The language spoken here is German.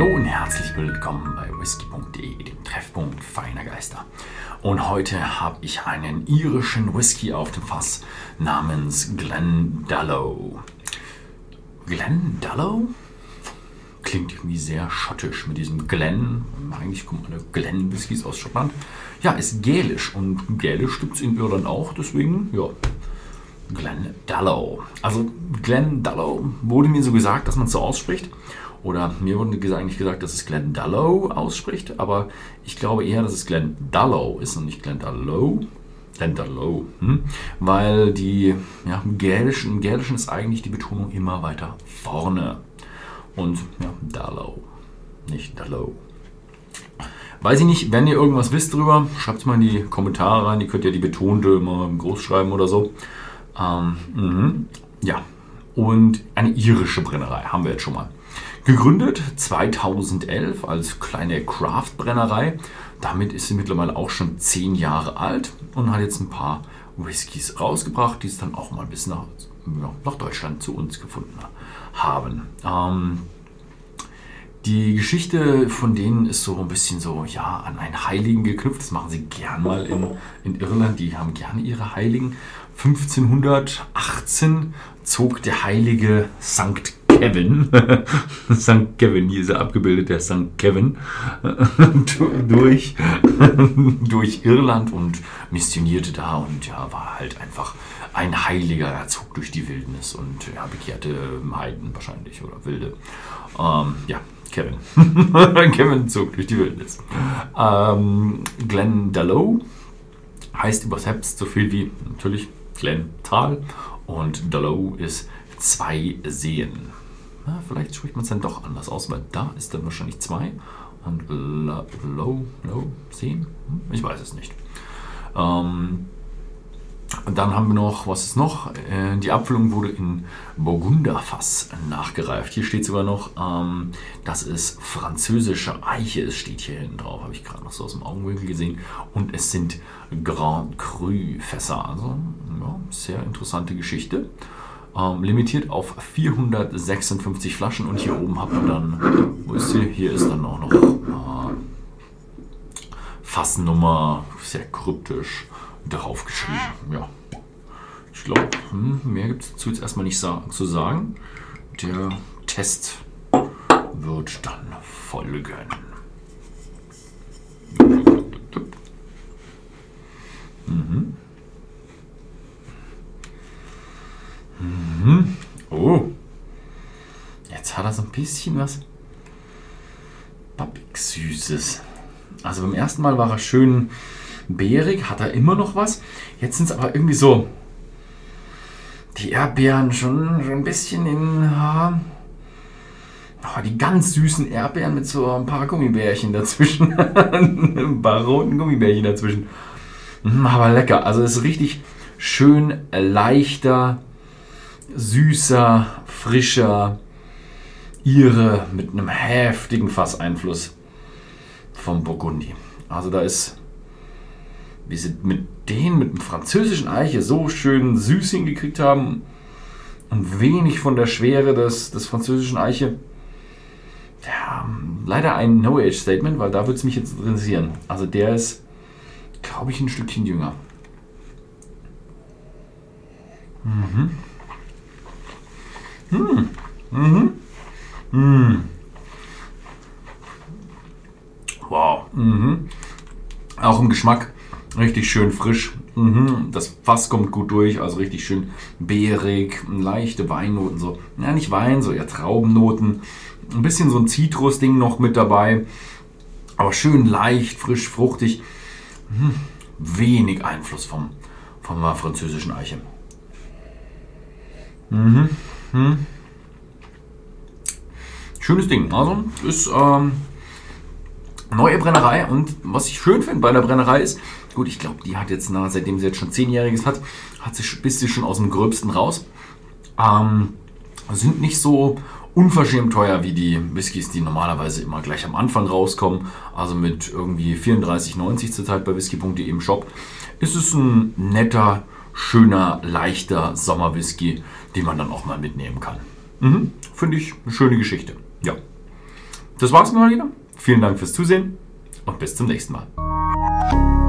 Hallo und herzlich willkommen bei whisky.de, dem Treffpunkt feiner Geister. Und heute habe ich einen irischen Whisky auf dem Fass namens Glendalough. Glendalough? Klingt irgendwie sehr schottisch mit diesem Glen. Eigentlich kommen alle Glen-Whiskys aus Schottland. Ja, ist gälisch und gälisch gibt es in Irland auch, deswegen, ja, Glendalough. Also Glendalough wurde mir so gesagt, dass man es so ausspricht. Oder mir wurde eigentlich gesagt, dass es Glendalough ausspricht, aber ich glaube eher, dass es Glendalough ist und nicht Glendalough. Glendalough. Hm? Weil die ja, im, Gälischen, im Gälischen ist eigentlich die Betonung immer weiter vorne. Und ja, Dallow, nicht Dallow. Weiß ich nicht, wenn ihr irgendwas wisst drüber, schreibt es mal in die Kommentare rein. Ihr könnt ja die betonte immer groß schreiben oder so. Ähm, mhm. Ja, und eine irische Brennerei haben wir jetzt schon mal. Gegründet 2011 als kleine Craft-Brennerei. Damit ist sie mittlerweile auch schon zehn Jahre alt und hat jetzt ein paar Whiskys rausgebracht, die es dann auch mal bis nach, nach Deutschland zu uns gefunden haben. Ähm, die Geschichte von denen ist so ein bisschen so, ja, an einen Heiligen geknüpft. Das machen sie gern mal in, in Irland. Die haben gerne ihre Heiligen. 1518 zog der heilige Sankt Kevin, St. Kevin, hier ist er abgebildet, der St. Kevin, durch, durch Irland und missionierte da und ja, war halt einfach ein Heiliger. Er zog durch die Wildnis und ja, bekehrte Heiden wahrscheinlich oder Wilde. Ähm, ja, Kevin. Kevin zog durch die Wildnis. Ähm, Glenn Dallow heißt übersetzt so viel wie natürlich Glen Tal und Dallow ist zwei Seen. Na, vielleicht spricht man es dann doch anders aus, weil da ist dann wahrscheinlich zwei und Low, Low, Seen? Hm, ich weiß es nicht. Ähm, und dann haben wir noch, was ist noch? Äh, die Abfüllung wurde in Burgunderfass nachgereift. Hier steht sogar noch, ähm, dass es französische Eiche ist, steht hier hinten drauf, habe ich gerade noch so aus dem Augenwinkel gesehen. Und es sind Grand Cru Fässer. Also, ja, sehr interessante Geschichte. Ähm, limitiert auf 456 Flaschen und hier oben habt ihr dann, wo ist hier? Hier ist dann auch noch äh, Fassnummer, sehr kryptisch drauf geschrieben. Ja. Ich glaube, hm, mehr gibt es dazu jetzt erstmal nicht zu sagen. Der Test wird dann folgen. Mhm. Mhm. Oh. Jetzt hat er so ein bisschen was Pappig Süßes. Also beim ersten Mal war er schön beerig, hat er immer noch was. Jetzt sind es aber irgendwie so die Erdbeeren schon, schon ein bisschen in. Oh, die ganz süßen Erdbeeren mit so ein paar Gummibärchen dazwischen. ein paar roten Gummibärchen dazwischen. Mhm, aber lecker. Also es ist richtig schön leichter, süßer, frischer Ihre mit einem heftigen Fasseinfluss vom Burgundi. Also da ist wie sie mit denen, mit dem französischen Eiche so schön süß hingekriegt haben und wenig von der Schwere des, des französischen Eiche. Ja, leider ein No-Age-Statement, weil da würde es mich jetzt interessieren. Also der ist, glaube ich, ein Stückchen jünger. Mhm. Mhm. Mhm. Mhm. Wow. Mhm. Auch im Geschmack Richtig schön frisch. Mhm. Das Fass kommt gut durch, also richtig schön beerig, leichte Weinnoten, so. Ja, nicht Wein, so eher Traubennoten. Ein bisschen so ein Zitrusding noch mit dabei. Aber schön leicht, frisch, fruchtig. Mhm. Wenig Einfluss vom, vom französischen Eiche. Mhm. Mhm. Schönes Ding. Also ist ähm, neue Brennerei und was ich schön finde bei der Brennerei ist, Gut, ich glaube, die hat jetzt, na, seitdem sie jetzt schon zehnjähriges hat, hat sie, bist sie schon aus dem Gröbsten raus. Ähm, sind nicht so unverschämt teuer wie die Whiskys, die normalerweise immer gleich am Anfang rauskommen. Also mit irgendwie 34,90 zurzeit bei whisky.de im Shop. Ist es ein netter, schöner, leichter Sommerwhisky, den man dann auch mal mitnehmen kann. Mhm, Finde ich eine schöne Geschichte. Ja. das war's mal wieder. Vielen Dank fürs Zusehen und bis zum nächsten Mal.